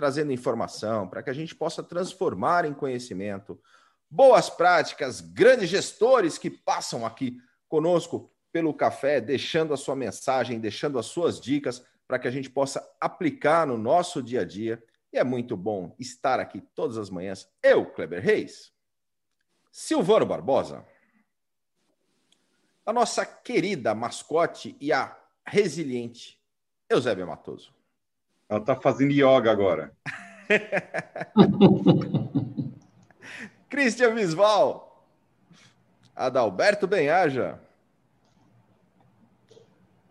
trazendo informação para que a gente possa transformar em conhecimento. Boas práticas, grandes gestores que passam aqui conosco pelo café, deixando a sua mensagem, deixando as suas dicas para que a gente possa aplicar no nosso dia a dia. E é muito bom estar aqui todas as manhãs. Eu, Kleber Reis, Silvano Barbosa, a nossa querida mascote e a resiliente Eusébio Matoso. Ela está fazendo yoga agora. Cristian Visval. Adalberto Benhaja.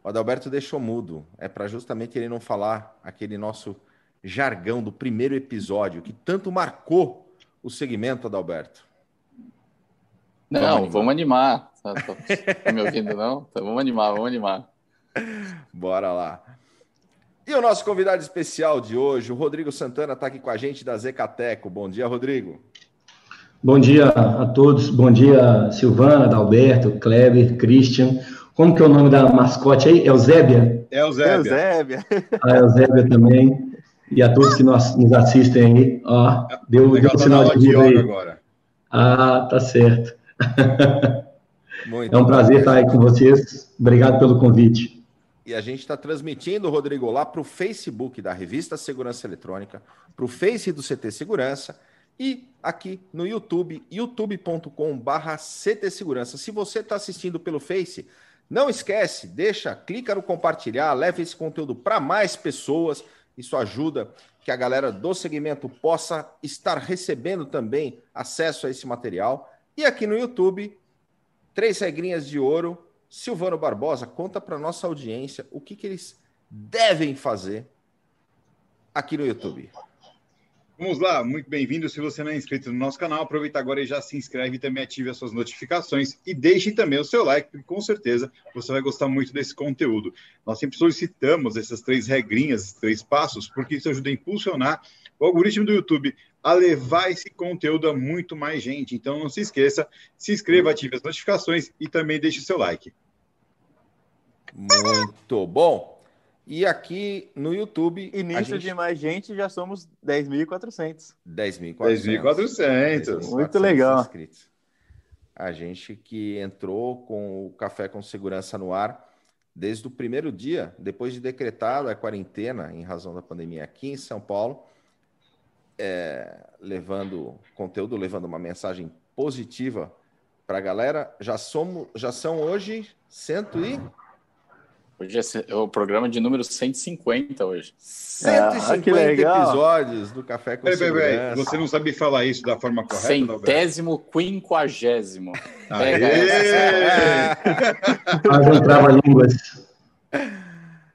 O Adalberto deixou mudo. É para justamente ele não falar aquele nosso jargão do primeiro episódio que tanto marcou o segmento, Adalberto. Não, vamos animar. Vamos animar. Tá, tá me ouvindo, não? Então, vamos animar, vamos animar. Bora lá. E o nosso convidado especial de hoje, o Rodrigo Santana, está aqui com a gente da Zecateco. Bom dia, Rodrigo. Bom dia a todos. Bom dia, Silvana, Dalberto, Kleber, Christian. Como que é o nome da mascote aí? É o Zébia? É o Zébia. É o Zébia. Ah, é o Zébia também. E a todos que nos, nos assistem aí. Ó, deu, deu um sinal de vida aí. Agora. Ah, tá certo. Muito é um prazer estar aí com vocês. Obrigado pelo convite. E a gente está transmitindo, Rodrigo, lá para o Facebook da Revista Segurança Eletrônica, para o Face do CT Segurança e aqui no YouTube, youtube.com/barra CT Segurança. Se você está assistindo pelo Face, não esquece, deixa, clica no compartilhar, leve esse conteúdo para mais pessoas. Isso ajuda que a galera do segmento possa estar recebendo também acesso a esse material. E aqui no YouTube, três regrinhas de ouro. Silvano Barbosa, conta para nossa audiência o que, que eles devem fazer aqui no YouTube. Vamos lá, muito bem-vindo. Se você não é inscrito no nosso canal, aproveita agora e já se inscreve e também ative as suas notificações e deixe também o seu like, porque com certeza você vai gostar muito desse conteúdo. Nós sempre solicitamos essas três regrinhas, três passos, porque isso ajuda a impulsionar o algoritmo do YouTube a levar esse conteúdo a muito mais gente. Então não se esqueça, se inscreva, ative as notificações e também deixe o seu like. Muito bom. E aqui no YouTube. Início gente... de mais gente, já somos 10.400. 10.400. 10.400. Muito legal. Inscritos. A gente que entrou com o Café com Segurança no ar desde o primeiro dia, depois de decretada a quarentena em razão da pandemia aqui em São Paulo é, levando conteúdo, levando uma mensagem positiva para a galera. Já somos, já são hoje cento e Hoje é o programa de número 150 hoje. 150 ah, episódios do Café com peraí, Segurança. Você não sabe falar isso da forma correta, Centésimo quinquagésimo. Pega essa. trava-línguas.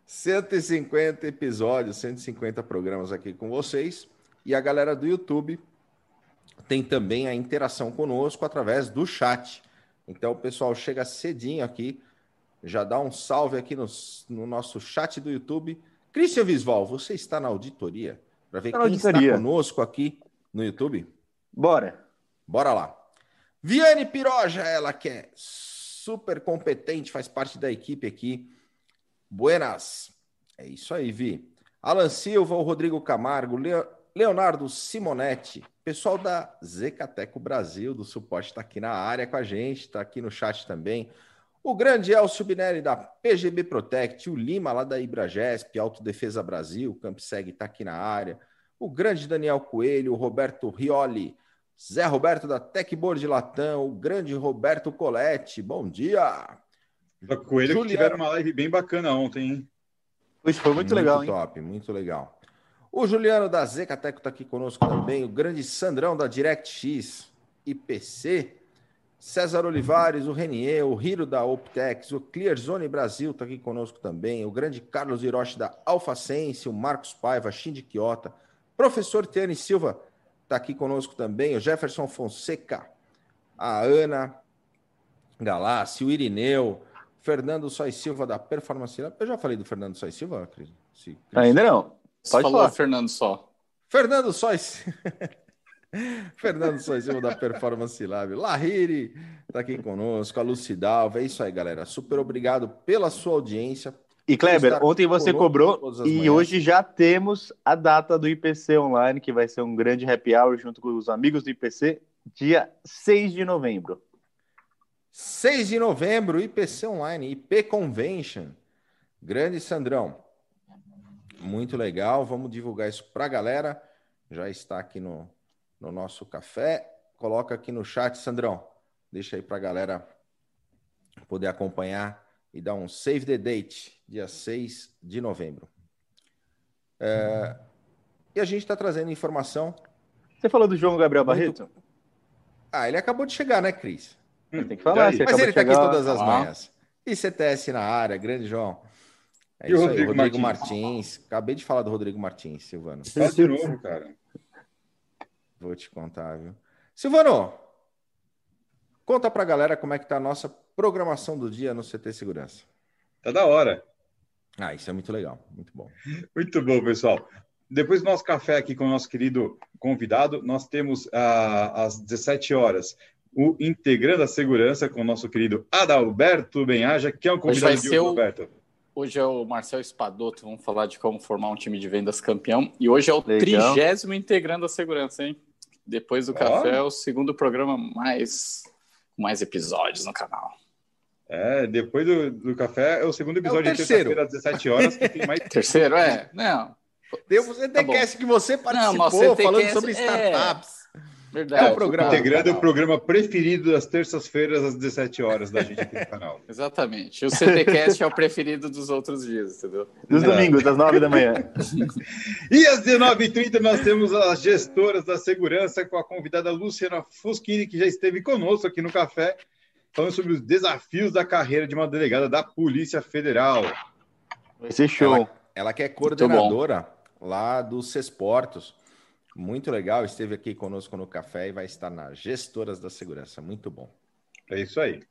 150 episódios, 150 programas aqui com vocês. E a galera do YouTube tem também a interação conosco através do chat. Então o pessoal chega cedinho aqui, já dá um salve aqui no, no nosso chat do YouTube. Christian Visval, você está na auditoria para ver quem auditoria. está conosco aqui no YouTube? Bora. Bora lá. Viane Piroja, ela que é super competente, faz parte da equipe aqui. Buenas. É isso aí, Vi. Alan Silva, o Rodrigo Camargo, Leo, Leonardo Simonetti, pessoal da Zecateco Brasil, do suporte, está aqui na área com a gente, está aqui no chat também. O grande Elcio Binelli, da PGB Protect, o Lima, lá da Ibragesp, Autodefesa Brasil, Campseg está aqui na área. O grande Daniel Coelho, o Roberto Rioli, Zé Roberto da Techboard Latão, o grande Roberto Colette, bom dia! O Coelho Juliano... que tiveram uma live bem bacana ontem, hein? Isso foi muito, muito legal, hein? top, muito legal. O Juliano da Zecateco está aqui conosco também, o grande Sandrão da DirectX IPC, César Olivares, o Renier, o Hiro da Optex, o Clearzone Brasil está aqui conosco também, o grande Carlos Hiroshi da AlphaSense, o Marcos Paiva, Shindy Quiota, professor Tiane Silva está aqui conosco também, o Jefferson Fonseca, a Ana Galassi, o Irineu, Fernando Sois Silva da Performance Lab. Eu já falei do Fernando Sois Silva, Cris? Ainda não. Pode falou falar. Fernando só. Fernando Sois. Fernando Sois da Performance Lab. Lahiri está aqui conosco, a Lucidalva. É isso aí, galera. Super obrigado pela sua audiência. E Kleber, ontem você cobrou e manhãs. hoje já temos a data do IPC online, que vai ser um grande happy hour junto com os amigos do IPC, dia 6 de novembro. 6 de novembro, IPC Online, IP Convention. Grande Sandrão. Muito legal. Vamos divulgar isso para a galera. Já está aqui no, no nosso café. Coloca aqui no chat, Sandrão. Deixa aí para a galera poder acompanhar e dar um save the date, dia 6 de novembro. É, e a gente está trazendo informação. Você falou do João Gabriel Barreto? Muito... Ah, ele acabou de chegar, né, Cris? Tem que falar. Mas ele está aqui todas as ah. manhãs. E CTS na área, grande João. É e o Rodrigo, aí, Rodrigo Martins. Martins. Acabei de falar do Rodrigo Martins, Silvano. Faz de novo, cara. Vou te contar, viu? Silvano, conta pra galera como é que tá a nossa programação do dia no CT Segurança. Tá da hora. Ah, isso é muito legal, muito bom. Muito bom, pessoal. Depois do nosso café aqui com o nosso querido convidado, nós temos ah, às 17 horas o Integrando a Segurança com o nosso querido Adalberto Benhaja, que é um convidado de o... Hoje é o Marcel Espadoto, vamos falar de como formar um time de vendas campeão. E hoje é o trigésimo Integrando a Segurança, hein? Depois do oh. café, é o segundo programa mais mais episódios no canal. É, depois do, do café é o segundo episódio é o de terça-feira às 17 horas, que tem mais. terceiro, é? Não. O CTCast tá que você participou Não, falando sobre é. Verdade. É, o programa. Integrando o programa preferido das terças-feiras às 17 horas da gente aqui no canal. Exatamente. O CTCast é o preferido dos outros dias, entendeu? Dos é. domingos, às 9 da manhã. e às 19h30 nós temos as gestoras da segurança com a convidada Luciana Fuschini, que já esteve conosco aqui no café, falando sobre os desafios da carreira de uma delegada da Polícia Federal. Ser show. Ela, ela que é coordenadora lá do Cesportos muito legal, esteve aqui conosco no café e vai estar nas Gestoras da Segurança. Muito bom. É isso aí.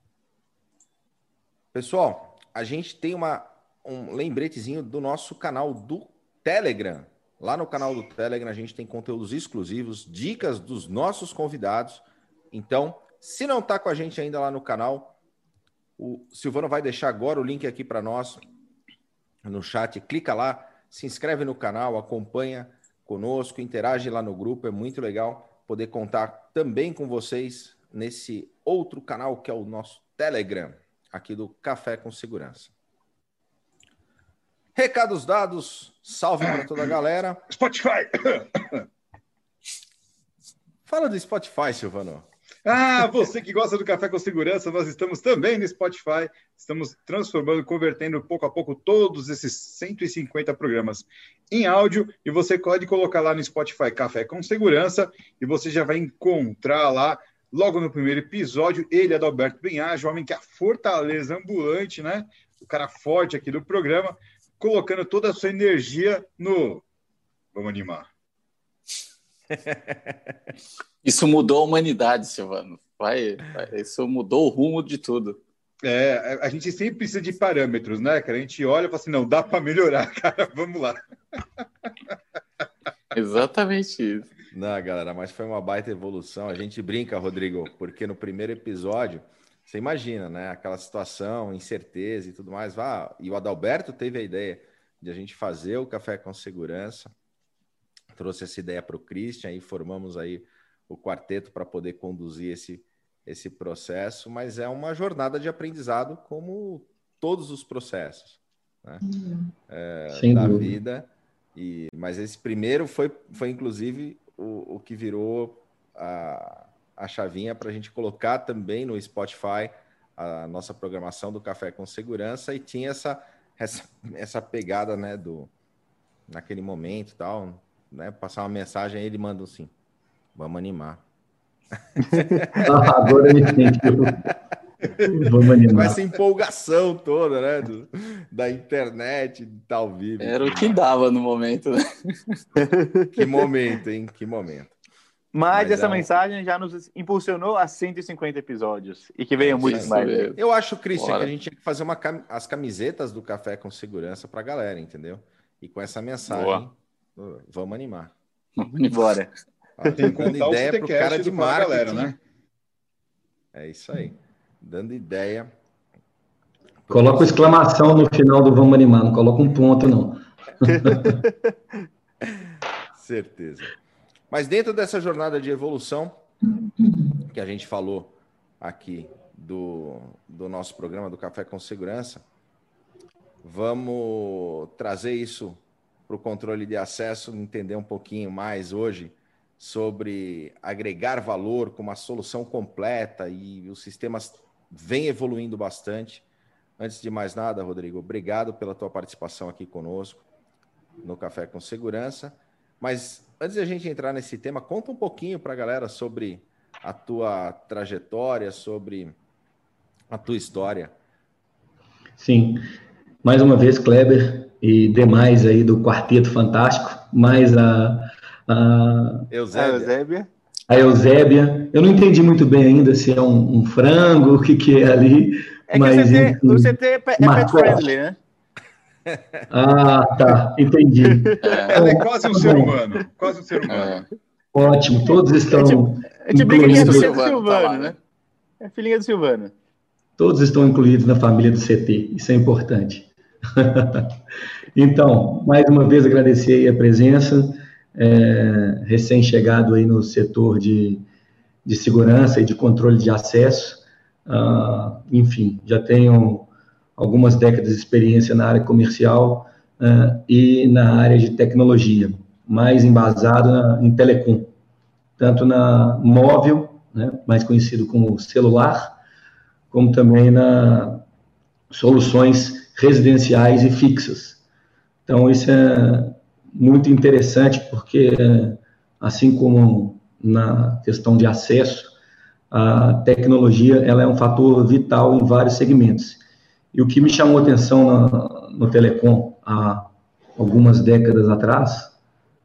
Pessoal, a gente tem uma, um lembretezinho do nosso canal do Telegram. Lá no canal do Telegram a gente tem conteúdos exclusivos, dicas dos nossos convidados. Então, se não está com a gente ainda lá no canal, o Silvano vai deixar agora o link aqui para nós no chat. Clica lá, se inscreve no canal, acompanha conosco, interage lá no grupo, é muito legal poder contar também com vocês nesse outro canal que é o nosso Telegram, aqui do Café com Segurança. Recados dados, salve para toda a galera. Spotify! Fala do Spotify, Silvano. Ah, você que gosta do Café com Segurança, nós estamos também no Spotify. Estamos transformando, convertendo pouco a pouco todos esses 150 programas em áudio. E você pode colocar lá no Spotify Café com Segurança e você já vai encontrar lá, logo no primeiro episódio, ele, Adalberto Benhage, o homem que é a fortaleza ambulante, né? O cara forte aqui do programa, colocando toda a sua energia no. Vamos animar. Isso mudou a humanidade, Silvano. Vai, vai, isso mudou o rumo de tudo. É, a gente sempre precisa de parâmetros, né, cara? A gente olha e fala assim, não, dá para melhorar, cara, vamos lá. Exatamente isso. Não, galera, mas foi uma baita evolução. A gente brinca, Rodrigo, porque no primeiro episódio, você imagina, né? Aquela situação, incerteza e tudo mais. Vá, e o Adalberto teve a ideia de a gente fazer o café com segurança, trouxe essa ideia para o Christian e formamos aí o quarteto para poder conduzir esse, esse processo, mas é uma jornada de aprendizado como todos os processos né? Uhum. é, da dúvida. vida. E, mas esse primeiro foi, foi inclusive o, o que virou a, a chavinha para a gente colocar também no Spotify a nossa programação do Café com Segurança e tinha essa, essa, essa pegada né, do naquele momento tal, né, passar uma mensagem aí ele manda assim, Vamos animar. Ah, agora eu entendi. Vamos animar. Com essa empolgação toda, né? Do, da internet, de tal vivo. Era o que dava no momento, né? Que momento, hein? Que momento. Mas, Mas essa é mensagem já nos impulsionou a 150 episódios e que venham muitos mais. Eu acho, Christian, que a gente tinha que fazer uma, as camisetas do Café com Segurança para a galera, entendeu? E com essa mensagem, Boa. Vamos animar. Vamos embora. Ah, tem que dando ideia para o cara de marketing. Galera, né? É isso aí. Dando ideia. Coloca exclamação no final do vamos animar, não coloca um ponto, não. Certeza. Mas dentro dessa jornada de evolução que a gente falou aqui do, do nosso programa do Café com Segurança, vamos trazer isso para o controle de acesso, entender um pouquinho mais hoje sobre agregar valor com uma solução completa e os sistemas vêm evoluindo bastante. Antes de mais nada, Rodrigo, obrigado pela tua participação aqui conosco no Café com Segurança. Mas antes de a gente entrar nesse tema, conta um pouquinho para a galera sobre a tua trajetória, sobre a tua história. Sim. Mais uma vez, Kleber e demais aí do Quarteto Fantástico, mais a, a Eusébia. A Eusébia. Eu não entendi muito bem ainda se é um, um frango, o que, que é ali. É mas, que o CT, enfim, o CT é, pet friendly, né? Ah, tá, entendi. É, ela é quase um ser humano, quase um ser humano. É. Ótimo, todos estão. É tipo, é tipo filhinha do Silvano, Silvano, tá né? É filhinha do Silvano. Todos estão incluídos na família do CT, isso é importante. então, mais uma vez agradecer a presença, é, recém-chegado aí no setor de, de segurança e de controle de acesso. Ah, enfim, já tenho algumas décadas de experiência na área comercial uh, e na área de tecnologia, mais embasado na, em telecom, tanto na móvel, né, mais conhecido como celular, como também na soluções residenciais e fixas. Então, isso é muito interessante porque, assim como na questão de acesso, a tecnologia ela é um fator vital em vários segmentos. E o que me chamou atenção no, no Telecom há algumas décadas atrás,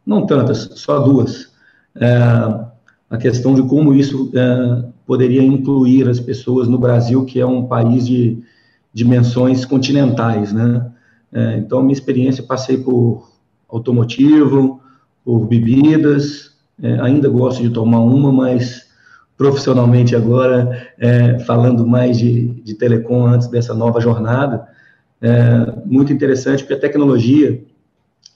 não tantas, só duas, é a questão de como isso é, poderia incluir as pessoas no Brasil, que é um país de dimensões continentais, né? É, então, minha experiência, passei por automotivo, por bebidas, é, ainda gosto de tomar uma, mas profissionalmente agora, é, falando mais de, de telecom antes dessa nova jornada, é, muito interessante, porque a tecnologia,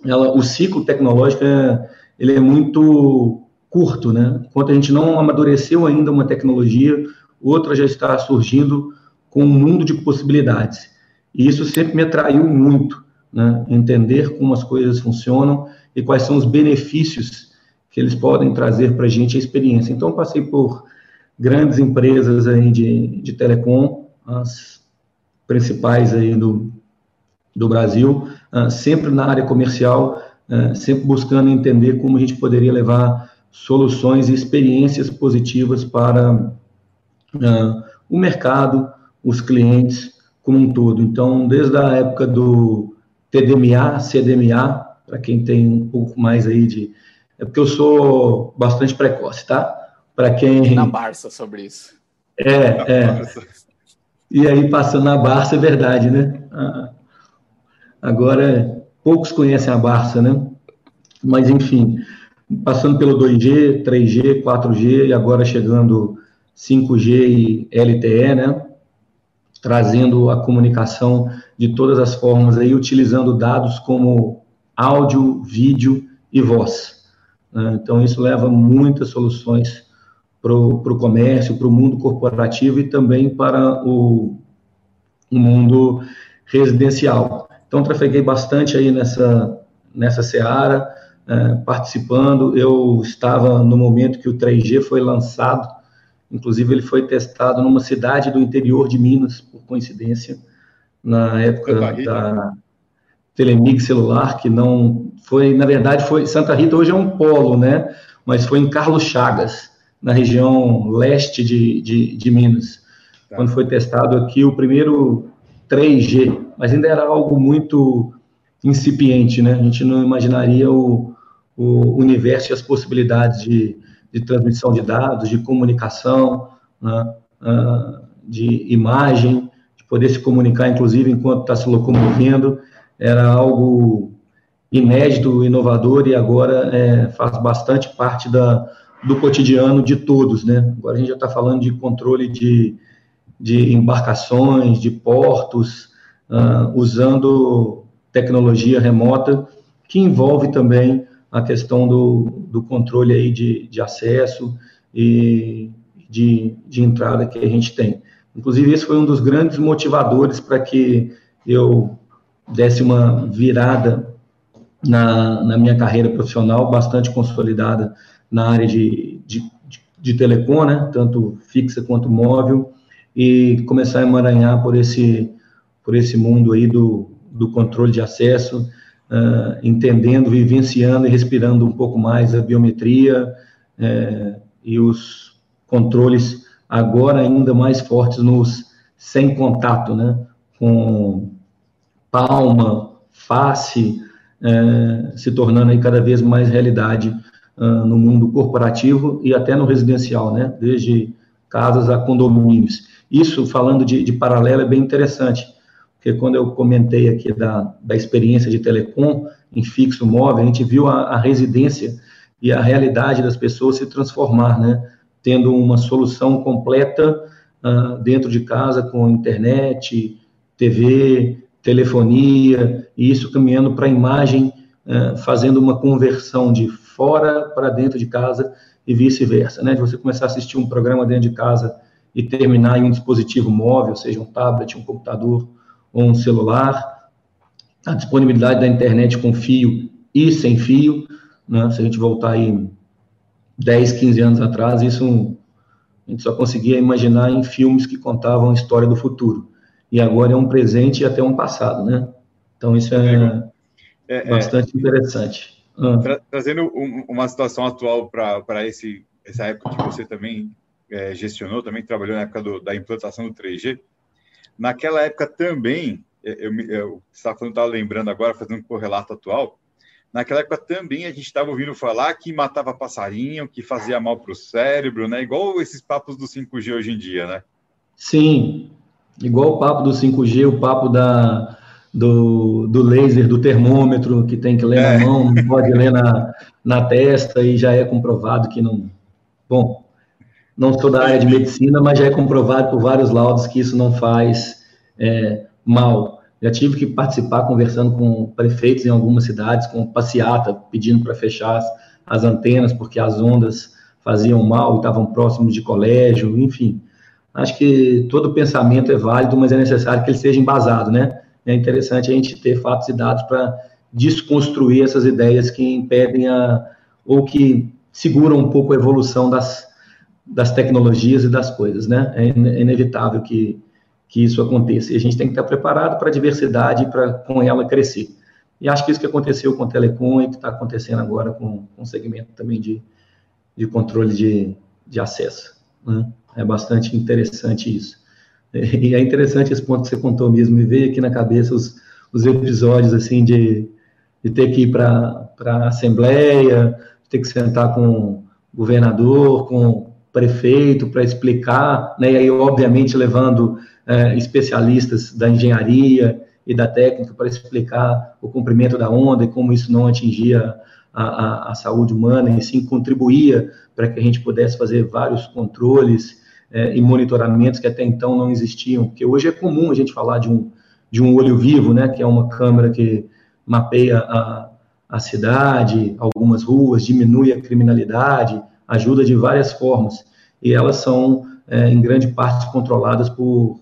ela, o ciclo tecnológico, é, ele é muito curto, né? Enquanto a gente não amadureceu ainda uma tecnologia, outra já está surgindo com um mundo de possibilidades. E isso sempre me atraiu muito, né? Entender como as coisas funcionam e quais são os benefícios que eles podem trazer para a gente a experiência. Então, passei por grandes empresas aí de, de telecom, as principais aí do, do Brasil, uh, sempre na área comercial, uh, sempre buscando entender como a gente poderia levar soluções e experiências positivas para uh, o mercado, os clientes como um todo. Então, desde a época do TDMA, CDMA, para quem tem um pouco mais aí de... É porque eu sou bastante precoce, tá? para quem. Na Barça sobre isso. É, é. E aí, passando na Barça, é verdade, né? Ah, agora, poucos conhecem a Barça, né? Mas, enfim, passando pelo 2G, 3G, 4G e agora chegando 5G e LTE, né? Trazendo a comunicação de todas as formas aí, utilizando dados como áudio, vídeo e voz. Né? Então, isso leva muitas soluções para o comércio, para o mundo corporativo e também para o, o, mundo residencial. Então, trafeguei bastante aí nessa, nessa seara, é, participando. Eu estava no momento que o 3G foi lançado, inclusive ele foi testado numa cidade do interior de Minas, por coincidência, na época da Telemig celular, que não foi, na verdade, foi Santa Rita hoje é um polo, né? Mas foi em Carlos Chagas na região leste de, de, de Minas, tá. quando foi testado aqui o primeiro 3G, mas ainda era algo muito incipiente, né? A gente não imaginaria o, o universo e as possibilidades de de transmissão de dados, de comunicação, né, uh, de imagem, de poder se comunicar, inclusive, enquanto está se locomovendo, era algo inédito, inovador e agora é, faz bastante parte da, do cotidiano de todos, né? Agora a gente já está falando de controle de, de embarcações, de portos, uh, usando tecnologia remota, que envolve também a questão do, do controle aí de, de acesso e de, de entrada que a gente tem. Inclusive, esse foi um dos grandes motivadores para que eu desse uma virada na, na minha carreira profissional, bastante consolidada na área de, de, de telecom, né, tanto fixa quanto móvel, e começar a emaranhar por esse, por esse mundo aí do, do controle de acesso, uh, entendendo, vivenciando e respirando um pouco mais a biometria uh, e os controles agora ainda mais fortes nos sem contato, né, com palma, face, uh, se tornando aí cada vez mais realidade no mundo corporativo e até no residencial, né, desde casas a condomínios. Isso, falando de, de paralelo, é bem interessante, porque quando eu comentei aqui da, da experiência de telecom em fixo móvel, a gente viu a, a residência e a realidade das pessoas se transformar, né? Tendo uma solução completa uh, dentro de casa com internet, TV, telefonia, e isso caminhando para a imagem, uh, fazendo uma conversão de fora para dentro de casa e vice-versa, né? De você começar a assistir um programa dentro de casa e terminar em um dispositivo móvel, seja um tablet, um computador um celular, a disponibilidade da internet com fio e sem fio, né? se a gente voltar aí 10, 15 anos atrás, isso a gente só conseguia imaginar em filmes que contavam a história do futuro. E agora é um presente e até um passado, né? Então isso é, é, é bastante é, interessante. Tra trazendo um, uma situação atual para essa época que você também é, gestionou, também trabalhou na época do, da implantação do 3G. Naquela época também, é, eu, eu, eu estava falando, estava lembrando agora, fazendo um correlato atual, naquela época também a gente estava ouvindo falar que matava passarinho, que fazia mal para o cérebro, né? Igual esses papos do 5G hoje em dia, né? Sim, igual o papo do 5G, o papo da, do, do laser, do termômetro, que tem que ler é. na mão, não pode ler na, na testa, e já é comprovado que não. Bom, não sou da área de medicina, mas já é comprovado por vários laudos que isso não faz é, mal. Já tive que participar conversando com prefeitos em algumas cidades, com passeata, pedindo para fechar as, as, antenas, porque as ondas faziam mal e estavam próximos de colégio, enfim. Acho que todo pensamento é válido, mas é necessário que ele seja embasado, né? É interessante a gente ter fatos e dados para desconstruir essas ideias que impedem a, ou que seguram um pouco a evolução das, das tecnologias e das coisas, né? É, é inevitável que, que isso aconteça. E a gente tem que estar preparado para a diversidade e para com ela crescer. E acho que isso que aconteceu com o Telecom e que está acontecendo agora com, com o segmento também de, de controle de, de acesso. Né? É bastante interessante isso. E é interessante esse ponto que você contou mesmo, me veio aqui na cabeça os, os episódios assim de, de ter que ir para a Assembleia, ter que sentar com o governador, com prefeito para explicar, né, e aí, obviamente, levando é, especialistas da engenharia e da técnica para explicar o comprimento da onda e como isso não atingia a, a, a saúde humana, e sim contribuía para que a gente pudesse fazer vários controles é, e monitoramentos que até então não existiam, porque hoje é comum a gente falar de um, de um olho vivo, né, que é uma câmera que mapeia a, a cidade, algumas ruas, diminui a criminalidade, ajuda de várias formas, e elas são, é, em grande parte, controladas por,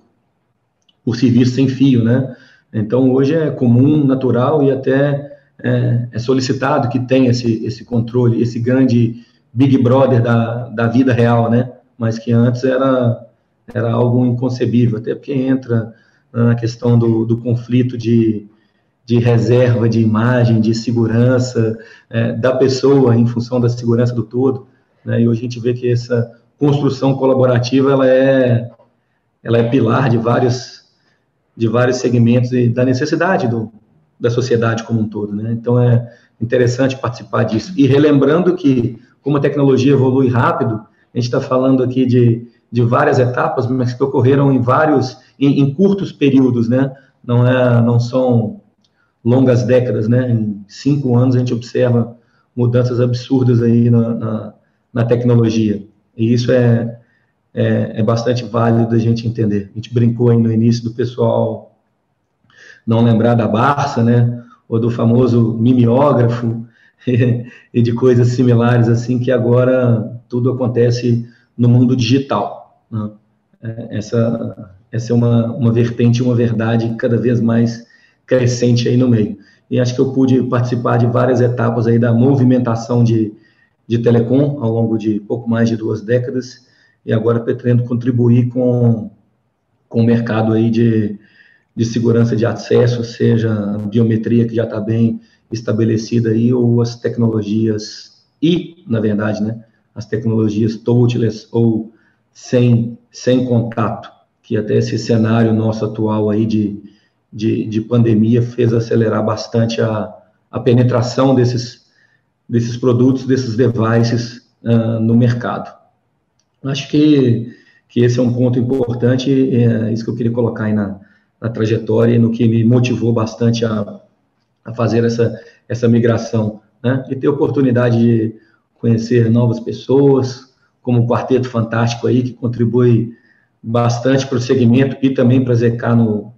por serviço sem fio, né? Então, hoje é comum, natural e até é, é, solicitado que tenha esse, esse controle, esse grande Big Brother da, da vida real, né? Mas que antes era, era algo inconcebível, até porque entra na questão do, do conflito de, de reserva de imagem, de segurança é, da pessoa em função da segurança do todo. Né? E hoje a gente vê que essa construção colaborativa ela é, ela é pilar de vários, de vários segmentos e da necessidade do, da sociedade como um todo. Né? Então é interessante participar disso. E relembrando que como a tecnologia evolui rápido, a gente está falando aqui de, de várias etapas, mas que ocorreram em vários, em, em curtos períodos, né? Não, é, não são longas décadas, né? Em cinco anos a gente observa mudanças absurdas aí na, na, na tecnologia. E isso é, é, é, bastante válido da gente entender. A gente brincou aí no início do pessoal não lembrar da Barça, né? Ou do famoso mimeógrafo e de coisas similares assim, que agora tudo acontece no mundo digital. Né? É, essa, essa é uma, uma vertente, uma verdade cada vez mais crescente aí no meio. E acho que eu pude participar de várias etapas aí da movimentação de, de telecom ao longo de pouco mais de duas décadas e agora pretendo contribuir com, com o mercado aí de, de segurança de acesso, seja a biometria que já está bem estabelecida aí ou as tecnologias e, na verdade, né, as tecnologias touchless ou sem, sem contato, que até esse cenário nosso atual aí de, de, de pandemia fez acelerar bastante a, a penetração desses, desses produtos, desses devices uh, no mercado. Acho que, que esse é um ponto importante, é isso que eu queria colocar aí na, na trajetória e no que me motivou bastante a, a fazer essa, essa migração, né? E ter oportunidade de conhecer novas pessoas, como o Quarteto Fantástico aí, que contribui bastante para o segmento e também para a ZK no,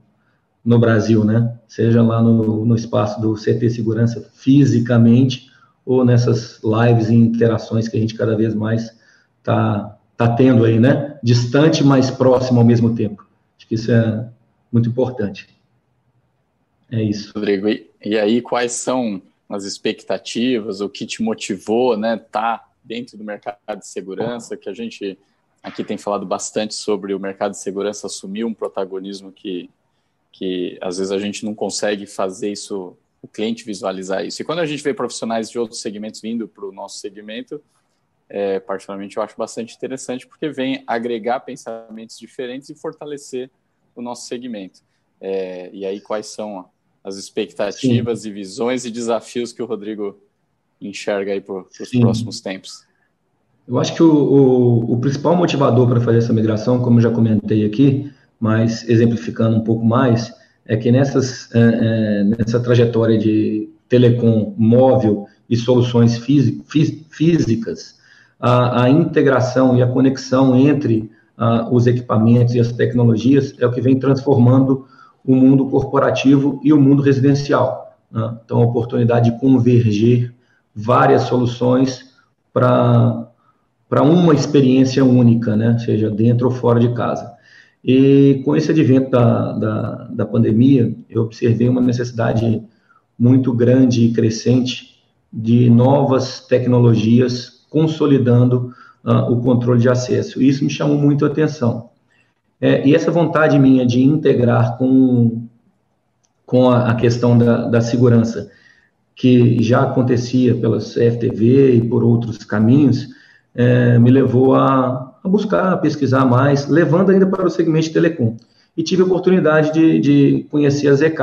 no Brasil, né? Seja lá no, no espaço do CT Segurança fisicamente ou nessas lives e interações que a gente cada vez mais está tá tendo aí, né? Distante, mas próximo ao mesmo tempo. Acho que isso é muito importante. É isso. Rodrigo, e, e aí quais são as expectativas, o que te motivou, né, tá dentro do mercado de segurança, que a gente aqui tem falado bastante sobre o mercado de segurança assumir um protagonismo que, que às vezes a gente não consegue fazer isso, o cliente visualizar isso. E quando a gente vê profissionais de outros segmentos vindo para o nosso segmento, é, particularmente eu acho bastante interessante, porque vem agregar pensamentos diferentes e fortalecer o nosso segmento. É, e aí, quais são as expectativas Sim. e visões e desafios que o Rodrigo enxerga aí para os próximos tempos? Eu acho que o, o, o principal motivador para fazer essa migração, como já comentei aqui, mas exemplificando um pouco mais, é que nessas, é, é, nessa trajetória de telecom móvel e soluções físicas, a, a, integração e a conexão entre a, os equipamentos e as tecnologias é o que vem transformando o mundo corporativo e o mundo residencial. Né? Então, a oportunidade de converger várias soluções para uma experiência única, né? seja dentro ou fora de casa. E com esse advento da, da, da pandemia, eu observei uma necessidade muito grande e crescente de novas tecnologias consolidando uh, o controle de acesso. Isso me chamou muito a atenção. É, e essa vontade minha de integrar com, com a, a questão da, da, segurança, que já acontecia pela CFTV e por outros caminhos, é, me levou a, a, buscar, a pesquisar mais, levando ainda para o segmento de telecom. E tive a oportunidade de, de conhecer a ZK,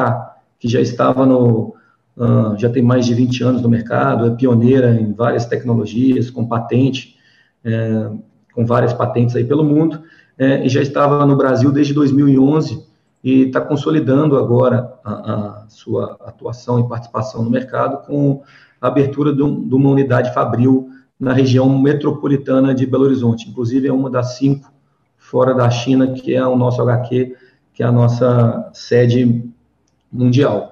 que já estava no, uh, já tem mais de 20 anos no mercado, é pioneira em várias tecnologias, com patente, é, com várias patentes aí pelo mundo, é, e já estava no Brasil desde 2011 e está consolidando agora a, a, sua atuação e participação no mercado com a abertura de, um, de, uma unidade fabril na região metropolitana de Belo Horizonte. Inclusive, é uma das cinco fora da China, que é o nosso HQ, que é a nossa sede mundial.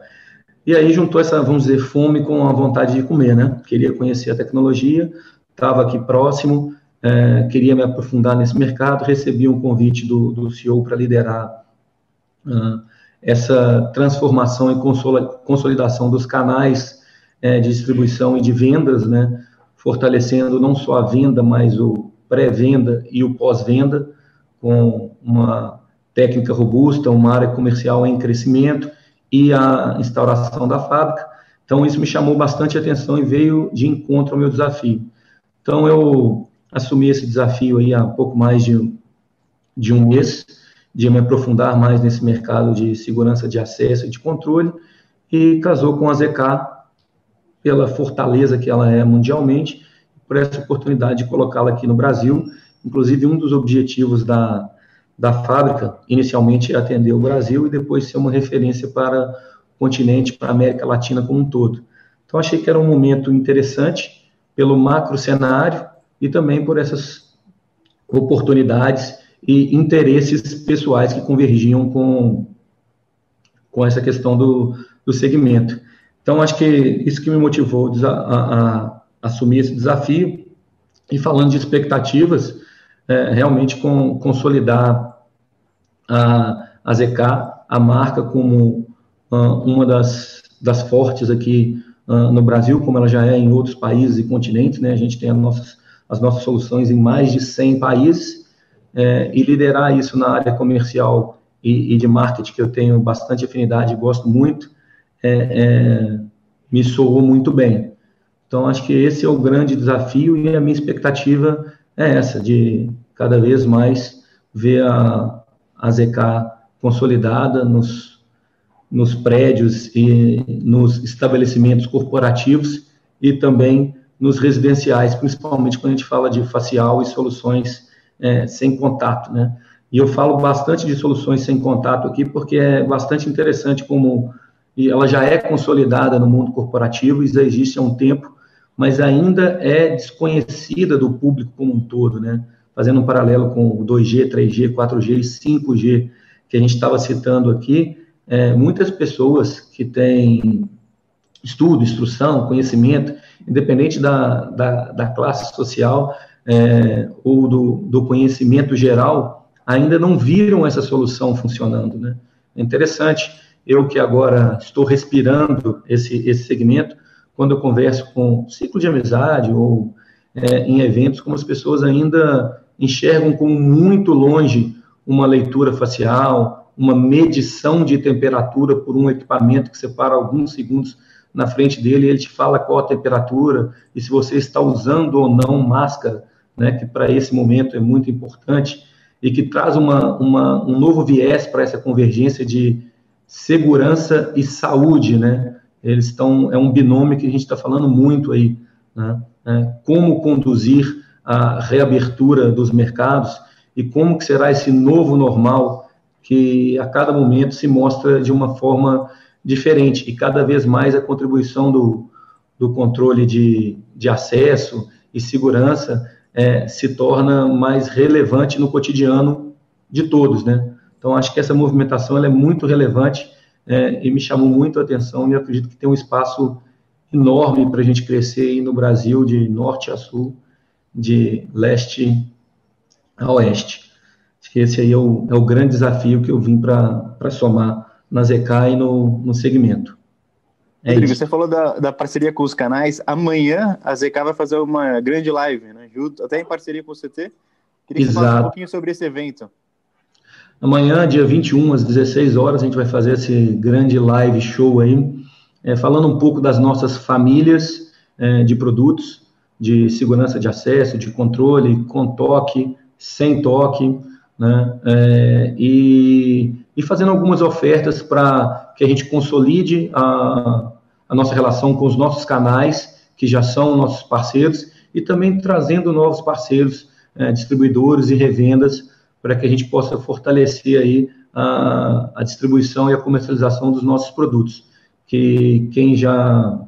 E aí juntou essa, vamos dizer, fome com a vontade de comer, né? Queria conhecer a tecnologia, estava aqui próximo, é, queria me aprofundar nesse mercado, recebi um convite do, do CEO para liderar uh, essa transformação e consolidação dos canais é, de distribuição e de vendas, né, fortalecendo não só a venda, mas o pré-venda e o pós-venda, com uma técnica robusta, uma área comercial em crescimento e a instauração da fábrica. Então, isso me chamou bastante atenção e veio de encontro ao meu desafio. Então, eu assumi esse desafio aí há pouco mais de, de um mês, de me aprofundar mais nesse mercado de segurança de acesso e de controle, e casou com a ZK pela fortaleza que ela é mundialmente, por essa oportunidade de colocá-la aqui no Brasil. Inclusive, um dos objetivos da, da fábrica, inicialmente, é atender o Brasil e depois ser uma referência para o continente, para a América Latina como um todo. Então, achei que era um momento interessante pelo macro cenário e também por essas oportunidades e interesses pessoais que convergiam com, com essa questão do, do segmento. Então, acho que isso que me motivou a, a, a assumir esse desafio. E falando de expectativas, é, realmente com, consolidar a, a ZK, a marca, como uh, uma das, das fortes aqui uh, no Brasil, como ela já é em outros países e continentes. Né? A gente tem as nossas, as nossas soluções em mais de 100 países. É, e liderar isso na área comercial e, e, de marketing, que eu tenho bastante afinidade e gosto muito, é, é, me soou muito bem. Então, acho que esse é o grande desafio e a minha expectativa é essa, de cada vez mais ver a, a ZK consolidada nos, nos prédios e nos estabelecimentos corporativos e também nos residenciais, principalmente quando a gente fala de facial e soluções é, sem contato, né? E eu falo bastante de soluções sem contato aqui porque é bastante interessante como e ela já é consolidada no mundo corporativo, e já existe há um tempo, mas ainda é desconhecida do público como um todo, né? Fazendo um paralelo com o 2G, 3G, 4G e 5G que a gente estava citando aqui, é, muitas pessoas que têm estudo, instrução, conhecimento, independente da, da, da classe social é, ou do, do conhecimento geral, ainda não viram essa solução funcionando, né? É interessante eu que agora estou respirando esse, esse segmento, quando eu converso com ciclo de amizade ou é, em eventos, como as pessoas ainda enxergam como muito longe uma leitura facial, uma medição de temperatura por um equipamento que separa alguns segundos na frente dele, ele te fala qual a temperatura e se você está usando ou não máscara, né, que para esse momento é muito importante e que traz uma, uma um novo viés para essa convergência de segurança e saúde, né? Eles estão, é um binômio que a gente está falando muito aí, né? É, como conduzir a reabertura dos mercados e como que será esse novo normal que a cada momento se mostra de uma forma diferente e cada vez mais a contribuição do, do controle de, de acesso e segurança é, se torna mais relevante no cotidiano de todos, né? Então, acho que essa movimentação é muito relevante é, e me chamou muito a atenção e acredito que tem um espaço enorme para a gente crescer no Brasil, de norte a sul, de leste a oeste. Acho que esse aí é o, é o grande desafio que eu vim para somar na ZK e no, no segmento. É Rodrigo, isso. você falou da, da parceria com os canais. Amanhã a ZK vai fazer uma grande live, né? Até em parceria com o CT. Queria que Exato. você falasse um pouquinho sobre esse evento. Amanhã, dia 21, às 16 horas, a gente vai fazer esse grande live show aí, é, falando um pouco das nossas famílias é, de produtos, de segurança de acesso, de controle, com toque, sem toque, né? É, e, e fazendo algumas ofertas para que a gente consolide a, a nossa relação com os nossos canais, que já são nossos parceiros, e também trazendo novos parceiros, é, distribuidores e revendas para que a gente possa fortalecer aí a, a, distribuição e a comercialização dos nossos produtos, que quem já,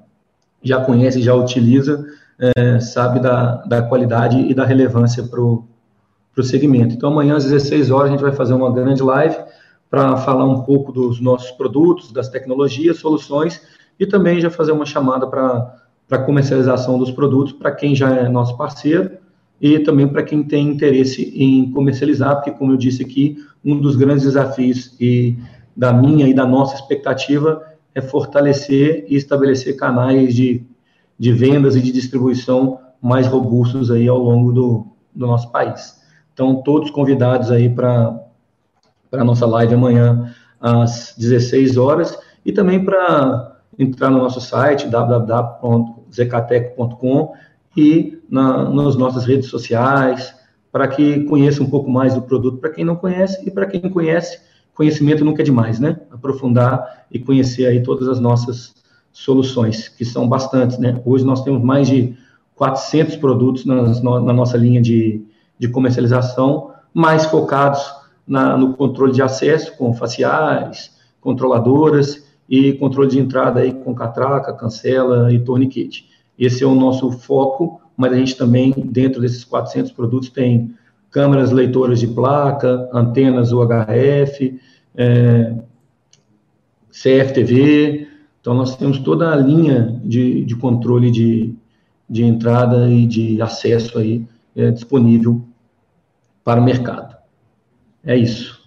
já conhece, já utiliza, é, sabe da, da qualidade e da relevância para o segmento. Então, amanhã às 16 horas a gente vai fazer uma grande live para falar um pouco dos nossos produtos, das tecnologias, soluções e também já fazer uma chamada para a comercialização dos produtos para quem já é nosso parceiro e também para quem tem interesse em comercializar, porque, como eu disse aqui, um dos grandes desafios e da minha e da nossa expectativa é fortalecer e estabelecer canais de, de vendas e de distribuição mais robustos aí ao longo do, do nosso país. Então, todos convidados aí para a nossa live amanhã às 16 horas e também para entrar no nosso site www.zecatec.com e na, nas nossas redes sociais, para que conheça um pouco mais do produto para quem não conhece e para quem conhece, conhecimento nunca é demais, né? Aprofundar e conhecer aí todas as nossas soluções, que são bastantes, né? Hoje nós temos mais de 400 produtos nas, na nossa linha de, de comercialização, mais focados na, no controle de acesso, com faciais, controladoras e controle de entrada aí com catraca, cancela e torniquete. Esse é o nosso foco, mas a gente também, dentro desses 400 produtos, tem câmeras leitoras de placa, antenas UHF, é, CFTV. Então, nós temos toda a linha de, de controle de, de entrada e de acesso aí é, disponível para o mercado. É isso.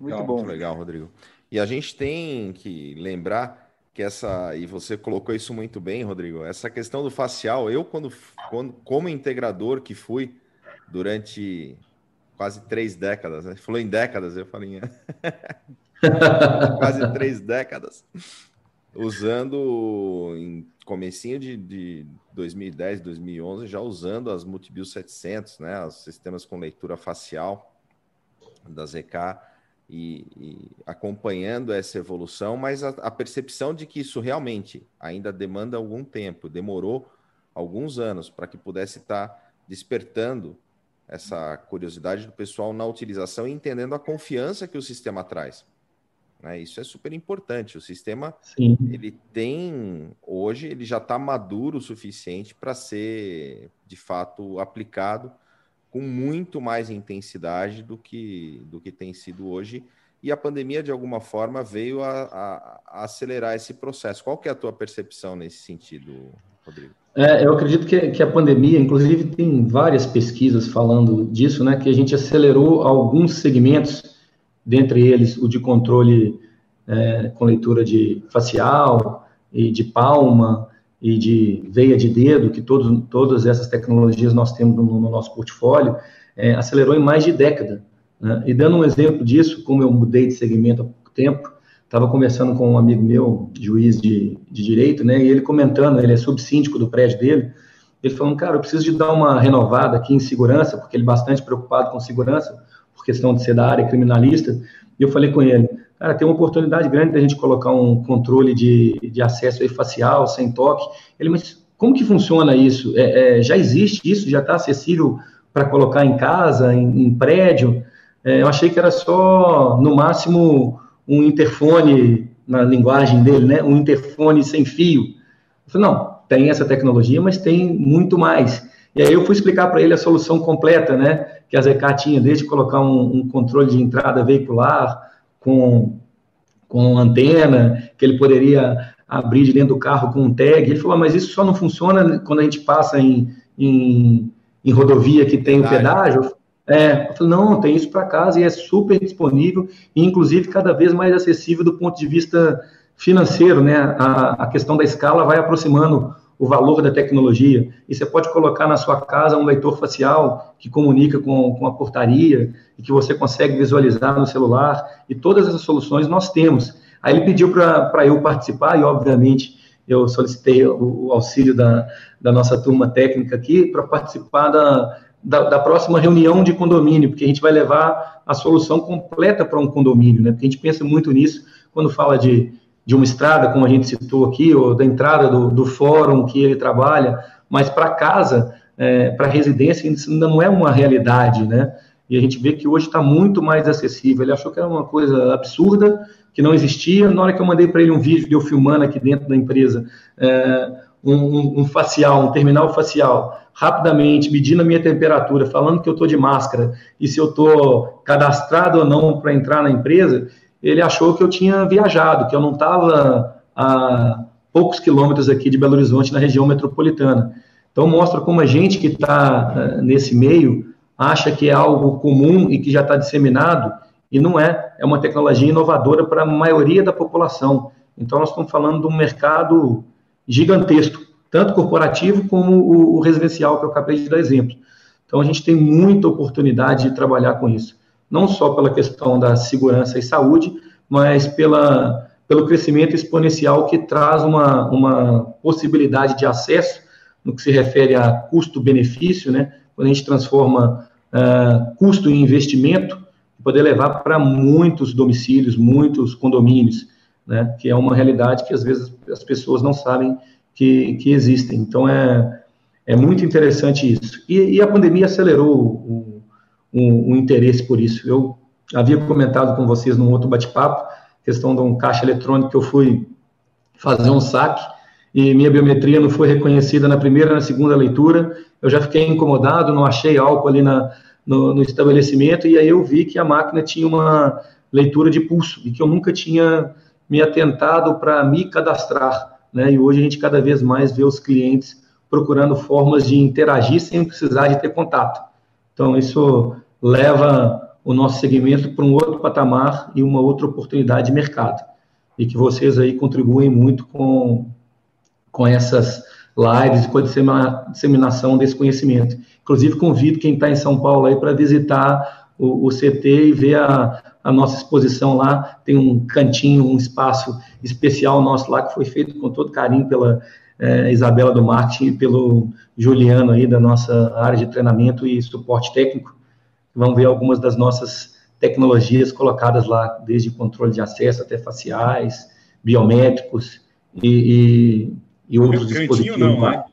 Muito legal, bom. Muito legal, Rodrigo. E a gente tem que lembrar que essa, e você colocou isso muito bem, Rodrigo, essa questão do facial, eu quando, quando como integrador que fui durante quase três décadas, né? falou em décadas, eu falei quase três décadas, usando em comecinho de, de 2010, 2011, já usando as Multibio 700, né, os sistemas com leitura facial da ZK, e, e, acompanhando essa evolução, mas a, a, percepção de que isso realmente ainda demanda algum tempo, demorou alguns anos para que pudesse estar despertando essa curiosidade do pessoal na utilização e entendendo a confiança que o sistema traz. Né? Isso é super importante. O sistema Sim. ele tem hoje ele já está maduro o suficiente para ser de fato aplicado com muito mais intensidade do que, do que tem sido hoje. E a pandemia, de alguma forma, veio a, a, a acelerar esse processo. Qual que é a tua percepção nesse sentido, Rodrigo? É, eu acredito que, que, a pandemia, inclusive, tem várias pesquisas falando disso, né? Que a gente acelerou alguns segmentos, dentre eles o de controle é, com leitura de facial e de palma, e de veia de dedo, que todos, todas essas tecnologias nós temos no, no nosso portfólio, é, acelerou em mais de década. Né? E dando um exemplo disso, como eu mudei de segmento há pouco tempo, estava conversando com um amigo meu, juiz de, de direito, né, e ele comentando, ele é subsíndico do prédio dele, ele falando, cara, eu preciso de dar uma renovada aqui em segurança, porque ele é bastante preocupado com segurança, por questão de ser da área criminalista, e eu falei com ele, cara, tem uma oportunidade grande da gente colocar um controle de, de acesso facial, sem toque. Ele, mas como que funciona isso? É, é, já existe isso? Já está acessível para colocar em casa, em, em prédio? É, eu achei que era só, no máximo, um interfone, na linguagem dele, né? Um interfone sem fio. Eu falei, não, tem essa tecnologia, mas tem muito mais. E aí eu fui explicar para ele a solução completa, né? Que a ZK tinha, desde colocar um, um controle de entrada veicular, com, com antena, que ele poderia abrir de dentro do carro com um tag. Ele falou, mas isso só não funciona quando a gente passa em, em, em rodovia que tem o pedágio. É, eu falei, não, tem isso para casa e é super disponível e, inclusive, cada vez mais acessível do ponto de vista financeiro, né? A, a questão da escala vai aproximando o valor da tecnologia. E você pode colocar na sua casa um leitor facial que comunica com, com a portaria e que você consegue visualizar no celular. E todas essas soluções nós temos. Aí ele pediu para eu participar e, obviamente, eu solicitei o, o auxílio da, da nossa turma técnica aqui para participar da, da, da, próxima reunião de condomínio, porque a gente vai levar a solução completa para um condomínio, né? Porque a gente pensa muito nisso quando fala de de uma estrada, como a gente citou aqui, ou da entrada do, do fórum que ele trabalha, mas para casa, é, para residência, isso ainda não é uma realidade, né? E a gente vê que hoje está muito mais acessível. Ele achou que era uma coisa absurda, que não existia. Na hora que eu mandei para ele um vídeo de eu filmando aqui dentro da empresa, é, um, um, facial, um terminal facial, rapidamente, medindo a minha temperatura, falando que eu estou de máscara e se eu estou cadastrado ou não para entrar na empresa, ele achou que eu tinha viajado, que eu não estava a poucos quilômetros aqui de Belo Horizonte, na região metropolitana. Então, mostra como a gente que está uh, nesse meio acha que é algo comum e que já está disseminado, e não é. É uma tecnologia inovadora para a maioria da população. Então, nós estamos falando de um mercado gigantesco, tanto corporativo como o residencial, que eu acabei de dar exemplo. Então, a gente tem muita oportunidade de trabalhar com isso não só pela questão da segurança e saúde, mas pela, pelo crescimento exponencial que traz uma, uma possibilidade de acesso no que se refere a custo-benefício, né? Quando a gente transforma uh, custo em investimento, poder levar para muitos domicílios, muitos condomínios, né? Que é uma realidade que às vezes as pessoas não sabem que, que existem. Então é É muito interessante isso. E, e a pandemia acelerou o, o, o, interesse por isso. Eu havia comentado com vocês num outro bate-papo, questão de um caixa eletrônico que eu fui fazer um saque e minha biometria não foi reconhecida na primeira, na segunda leitura. Eu já fiquei incomodado, não achei álcool ali na, no, no estabelecimento e aí eu vi que a máquina tinha uma leitura de pulso e que eu nunca tinha me atentado para me cadastrar. Né? E hoje a gente cada vez mais vê os clientes procurando formas de interagir sem precisar de ter contato. Então, isso leva o nosso segmento para um outro patamar e uma outra oportunidade de mercado. E que vocês aí contribuem muito com, com essas lives e com a disseminação desse conhecimento. Inclusive, convido quem está em São Paulo aí para visitar o, o, CT e ver a, a nossa exposição lá. Tem um cantinho, um espaço especial nosso lá que foi feito com todo carinho pela é, Isabela do Marketing e pelo Juliano aí da nossa área de treinamento e suporte técnico. Vão ver algumas das nossas tecnologias colocadas lá, desde controle de acesso até faciais, biométricos e, e, e outros Cantinho dispositivos. Não, né?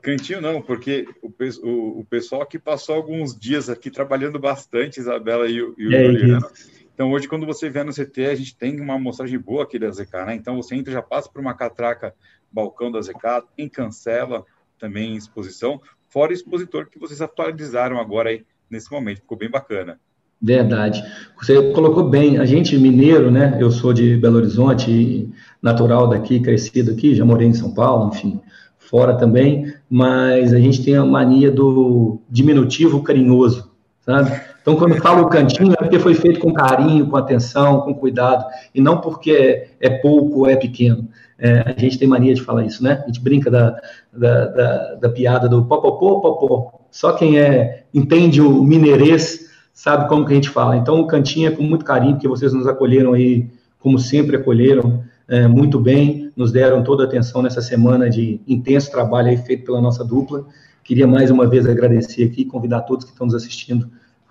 Cantinho não, porque o, o, o, pessoal que passou alguns dias aqui trabalhando bastante, Isabela e o, e o é Juliano. Isso. Então, hoje, quando você vier no CT, a gente tem uma amostragem boa aqui da ZK, né? Então, você entra, já passa por uma catraca balcão da ZK, tem cancela também em exposição, fora o expositor que vocês atualizaram agora aí nesse momento, ficou bem bacana. Verdade. Você colocou bem, a gente mineiro, né? Eu sou de Belo Horizonte, natural daqui, crescido aqui, já morei em São Paulo, enfim, fora também, mas a gente tem a mania do diminutivo carinhoso, sabe? Então, quando falo cantinho, é porque foi feito com carinho, com atenção, com cuidado, e não porque é, é pouco ou é pequeno. É, a gente tem mania de falar isso, né? A gente brinca da, da, da, da piada do popopô, popô. Só quem é, entende o mineirês sabe como que a gente fala. Então, o Cantinho é com muito carinho, porque vocês nos acolheram aí, como sempre acolheram, é, muito bem, nos deram toda a atenção nessa semana de intenso trabalho aí feito pela nossa dupla. Queria mais uma vez agradecer aqui, convidar todos que estão nos assistindo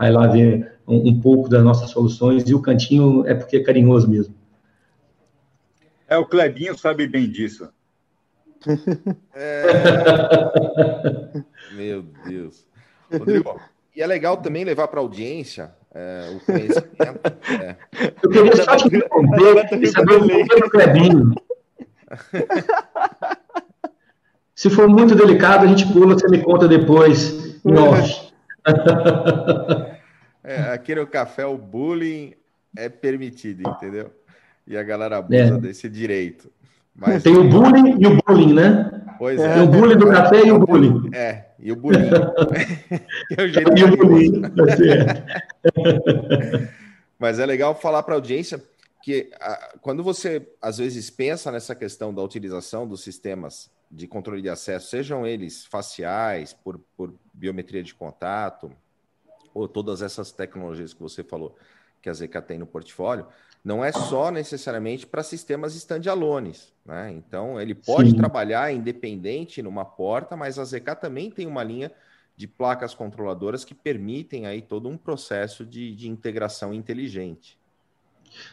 ir lá ver um, um pouco das nossas soluções. E o Cantinho é porque é carinhoso mesmo. É, o Clebinho sabe bem disso. É... Meu Deus. Rodrigo, e é legal também levar para a audiência é, o conhecimento. É. Eu queria só te responder e saber o do Clebinho. Se for muito delicado, a gente pula, você me conta depois, off. É, aqui no café, o bullying é permitido, entendeu? E a galera abusa é. desse direito. Mas... Tem o bullying e o bullying, né? Pois é. Tem o bullying do café e o bullying. É, e o bullying. é o jeito e o bullying, tá Mas é legal falar para a audiência que a, quando você, às vezes, pensa nessa questão da utilização dos sistemas de controle de acesso, sejam eles faciais, por, por biometria de contato, ou todas essas tecnologias que você falou que a ZK tem no portfólio, não é só necessariamente para sistemas standalones. Né? Então, ele pode Sim. trabalhar independente numa porta, mas a ZK também tem uma linha de placas controladoras que permitem aí todo um processo de, de integração inteligente.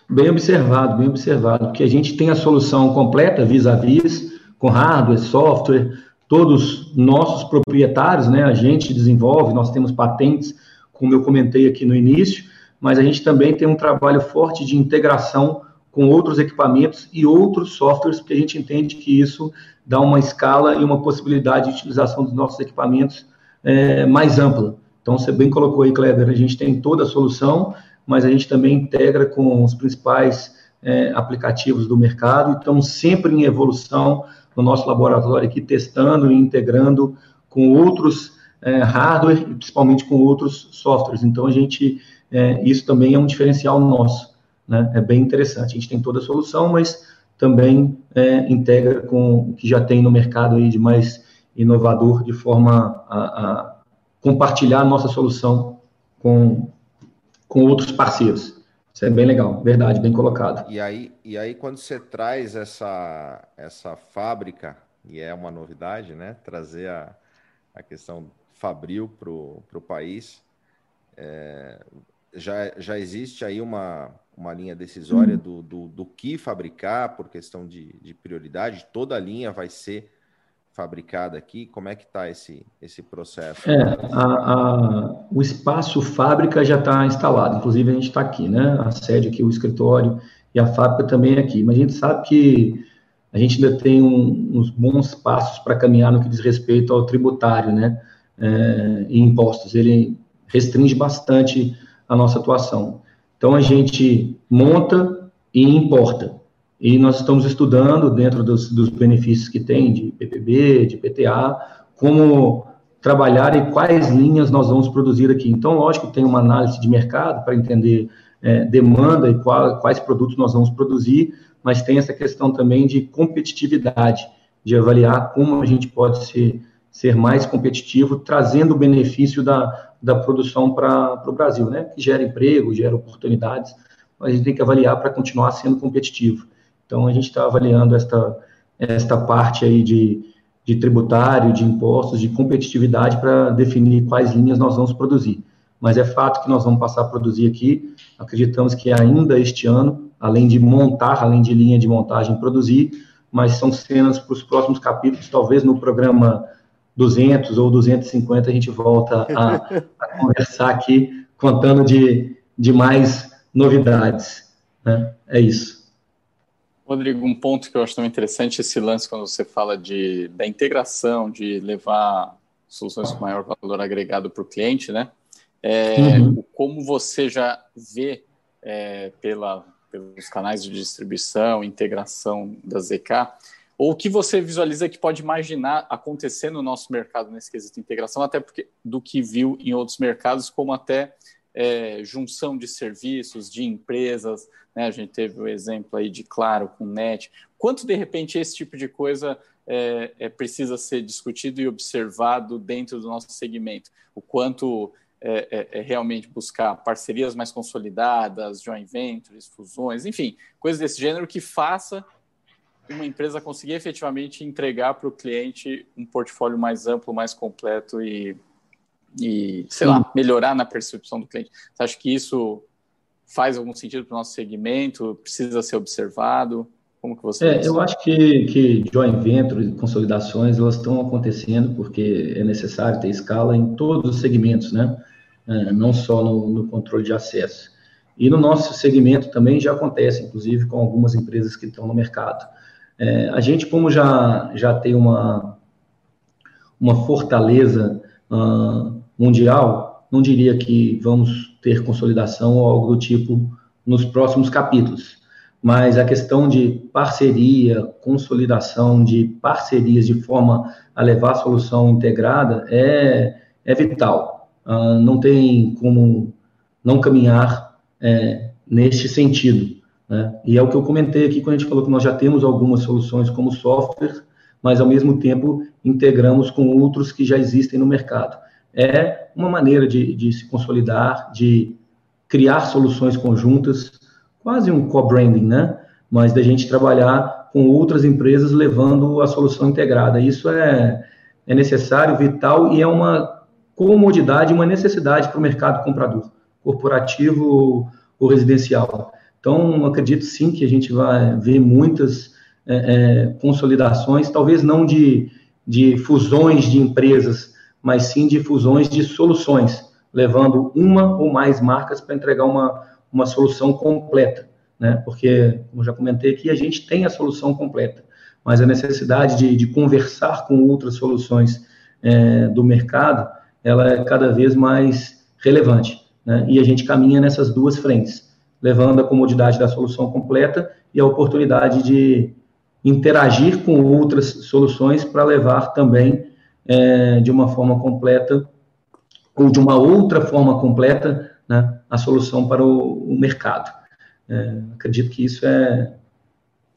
Bem observado, bem observado, porque a gente tem a solução completa vis-a-vis, -vis, com hardware, software, todos nossos proprietários, né? A gente desenvolve, nós temos patentes, como eu comentei aqui no início, mas a gente também tem um trabalho forte de integração com outros equipamentos e outros softwares, porque a gente entende que isso dá uma escala e uma possibilidade de utilização dos nossos equipamentos é, mais ampla. Então, você bem colocou aí, Kleber, a gente tem toda a solução, mas a gente também integra com os principais é, aplicativos do mercado e estamos sempre em evolução no nosso laboratório aqui, testando e integrando com outros é, hardware principalmente com outros softwares. Então, a gente é, isso também é um diferencial nosso, né? É bem interessante. A gente tem toda a solução, mas também é, integra com o que já tem no mercado aí de mais inovador, de forma a, a compartilhar a nossa solução com, com outros parceiros. Isso é bem legal, verdade, bem colocado. E aí, e aí quando você traz essa, essa fábrica, e é uma novidade, né? Trazer a, a questão fabril para o país, é, já, já existe aí uma, uma linha decisória uhum. do, do, do, que fabricar por questão de, de prioridade. Toda a linha vai ser fabricada aqui? Como é que está esse, esse processo? É, a, a, o espaço fábrica já está instalado, inclusive a gente está aqui, né? A sede aqui, o escritório e a fábrica também é aqui. Mas a gente sabe que a gente ainda tem um, uns bons passos para caminhar no que diz respeito ao tributário, né? É, e impostos. Ele restringe bastante a nossa atuação. Então a gente monta e importa. E nós estamos estudando, dentro dos, dos benefícios que tem de PPB, de PTA, como trabalhar e quais linhas nós vamos produzir aqui. Então, lógico, tem uma análise de mercado para entender é, demanda e qual, quais produtos nós vamos produzir, mas tem essa questão também de competitividade, de avaliar como a gente pode ser, ser mais competitivo, trazendo o benefício da, da produção para o Brasil, né? Que gera emprego, gera oportunidades, mas a gente tem que avaliar para continuar sendo competitivo. Então, a gente está avaliando esta, esta parte aí de, de tributário, de impostos, de competitividade para definir quais linhas nós vamos produzir. Mas é fato que nós vamos passar a produzir aqui. Acreditamos que ainda este ano, além de montar, além de linha de montagem, produzir, mas são cenas para os próximos capítulos, talvez no programa 200 ou 250 a gente volta a, a conversar aqui, contando de, de mais novidades. Né? É isso. Rodrigo, um ponto que eu acho tão interessante esse lance quando você fala de, da integração, de levar soluções com maior valor agregado para o cliente, né? É, uhum. Como você já vê é, pela, pelos canais de distribuição, integração da ZK, ou o que você visualiza que pode imaginar acontecer no nosso mercado nesse quesito integração, até porque do que viu em outros mercados, como até é, junção de serviços, de empresas, né? a gente teve o exemplo aí de Claro com Net. Quanto, de repente, esse tipo de coisa é, é, precisa ser discutido e observado dentro do nosso segmento? O quanto é, é, é, realmente buscar parcerias mais consolidadas, joint ventures, fusões, enfim, coisas desse gênero que faça uma empresa conseguir efetivamente entregar para o cliente um portfólio mais amplo, mais completo e e, sei Sim. lá, melhorar na percepção do cliente. Você acha que isso faz algum sentido para o nosso segmento? Precisa ser observado? Como que você é, Eu acho que, que joint venture, consolidações, elas estão acontecendo porque é necessário ter escala em todos os segmentos, né? É, não só no, no controle de acesso. E no nosso segmento também já acontece, inclusive com algumas empresas que estão no mercado. É, a gente, como já, já tem uma, uma fortaleza uh, mundial, não diria que vamos ter consolidação ou algo do tipo nos próximos capítulos, mas a questão de parceria, consolidação de parcerias de forma a levar a solução integrada é, é vital. Uh, não tem como não caminhar é, neste sentido. Né? E é o que eu comentei aqui quando a gente falou que nós já temos algumas soluções como software, mas ao mesmo tempo integramos com outros que já existem no mercado é uma maneira de, de se consolidar, de criar soluções conjuntas, quase um co-branding, né? Mas da gente trabalhar com outras empresas levando a solução integrada. Isso é, é necessário, vital e é uma comodidade, uma necessidade para o mercado comprador, corporativo ou residencial. Então, acredito sim que a gente vai ver muitas é, é, consolidações, talvez não de, de fusões de empresas, mas sim de fusões de soluções, levando uma ou mais marcas para entregar uma, uma solução completa, né? Porque, como já comentei aqui, a gente tem a solução completa, mas a necessidade de, de conversar com outras soluções é, do mercado, ela é cada vez mais relevante, né? E a gente caminha nessas duas frentes, levando a comodidade da solução completa e a oportunidade de interagir com outras soluções para levar também é, de uma forma completa ou de uma outra forma completa né, a solução para o, o mercado. É, acredito que isso é,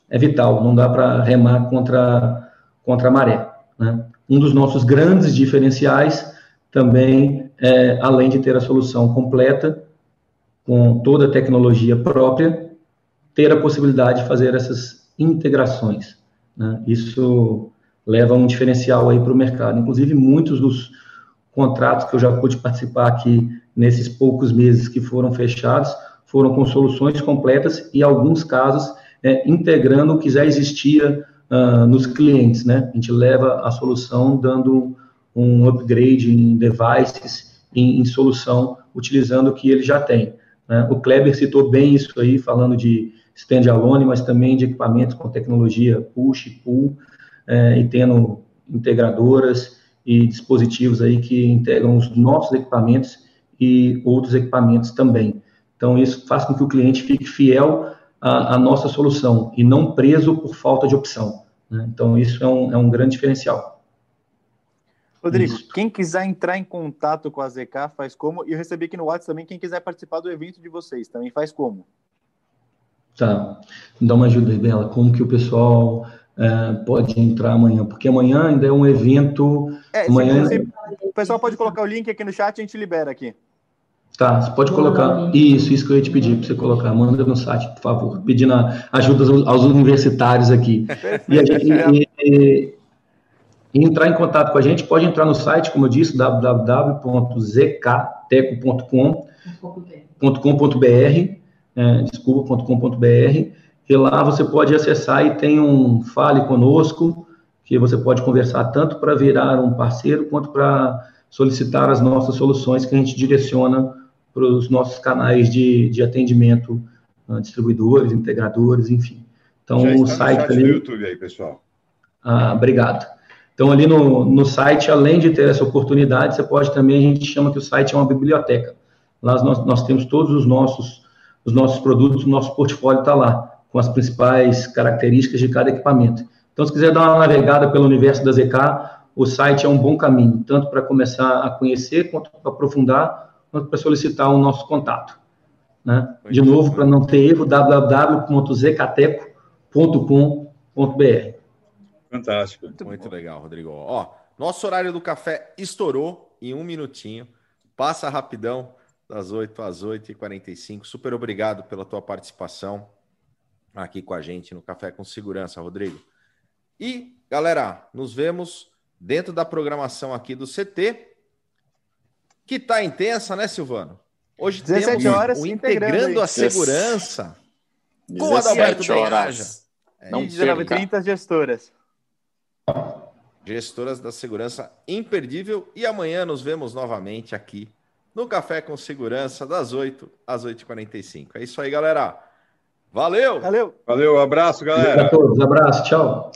é vital, não dá para remar contra, contra a maré. Né? Um dos nossos grandes diferenciais também, é, além de ter a solução completa, com toda a tecnologia própria, ter a possibilidade de fazer essas integrações. Né? Isso leva um diferencial aí para o mercado. Inclusive, muitos dos contratos que eu já pude participar aqui nesses poucos meses que foram fechados foram com soluções completas e, alguns casos, é, integrando o que já existia uh, nos clientes, né? A gente leva a solução dando um upgrade em devices, em, em solução, utilizando o que ele já tem. Né? O Kleber citou bem isso aí, falando de standalone, mas também de equipamentos com tecnologia push e pull, é, e tendo integradoras e dispositivos aí que integram os nossos equipamentos e outros equipamentos também. Então, isso faz com que o cliente fique fiel à, à nossa solução e não preso por falta de opção. Né? Então, isso é um, é um grande diferencial. Rodrigo, Isso. quem quiser entrar em contato com a ZK faz como? E eu recebi aqui no WhatsApp também, quem quiser participar do evento de vocês também faz como? Tá, dá uma ajuda aí, Bela, como que o pessoal é, pode entrar amanhã? Porque amanhã ainda é um evento... É, amanhã... Você, o pessoal pode colocar o link aqui no chat e a gente libera aqui. Tá, você pode colocar. Isso, isso que eu ia te pedir para você colocar. Manda no site, por favor. Pedindo ajuda aos universitários aqui. e, a gente, e, e entrar em contato com a gente, pode entrar no site, como eu disse, www.zkteco.com.br, é, desculpa.com.br, e lá você pode acessar e tem um Fale Conosco, que você pode conversar tanto para virar um parceiro, quanto para solicitar as nossas soluções que a gente direciona para os nossos canais de, de atendimento, uh, distribuidores, integradores, enfim. Então, o site ali... do YouTube aí, pessoal. Ah, obrigado. Então, ali no, no site, além de ter essa oportunidade, você pode também, a gente chama que o site é uma biblioteca. Lá nós, nós temos todos os nossos, os nossos produtos, o nosso portfólio está lá, com as principais características de cada equipamento. Então, se quiser dar uma navegada pelo universo da ZK, o site é um bom caminho, tanto para começar a conhecer, quanto para aprofundar, quanto para solicitar o nosso contato. Né? De novo, para não ter erro, www.zcateco.com.br. Fantástico. Muito, Muito legal, Rodrigo. Ó, nosso horário do café estourou em um minutinho. Passa rapidão, das 8 às 8h45. Super obrigado pela tua participação aqui com a gente no Café com Segurança, Rodrigo. E, galera, nos vemos dentro da programação aqui do CT, que tá intensa, né, Silvano? Hoje 17 temos horas o Integrando a Segurança com a Adalberto Benhaja. É, Não 1930 gestoras. Gestoras da Segurança imperdível. E amanhã nos vemos novamente aqui no Café com Segurança, das 8 às 8h45. É isso aí, galera. Valeu! Valeu! Valeu, abraço, galera. Valeu a todos, abraço, tchau.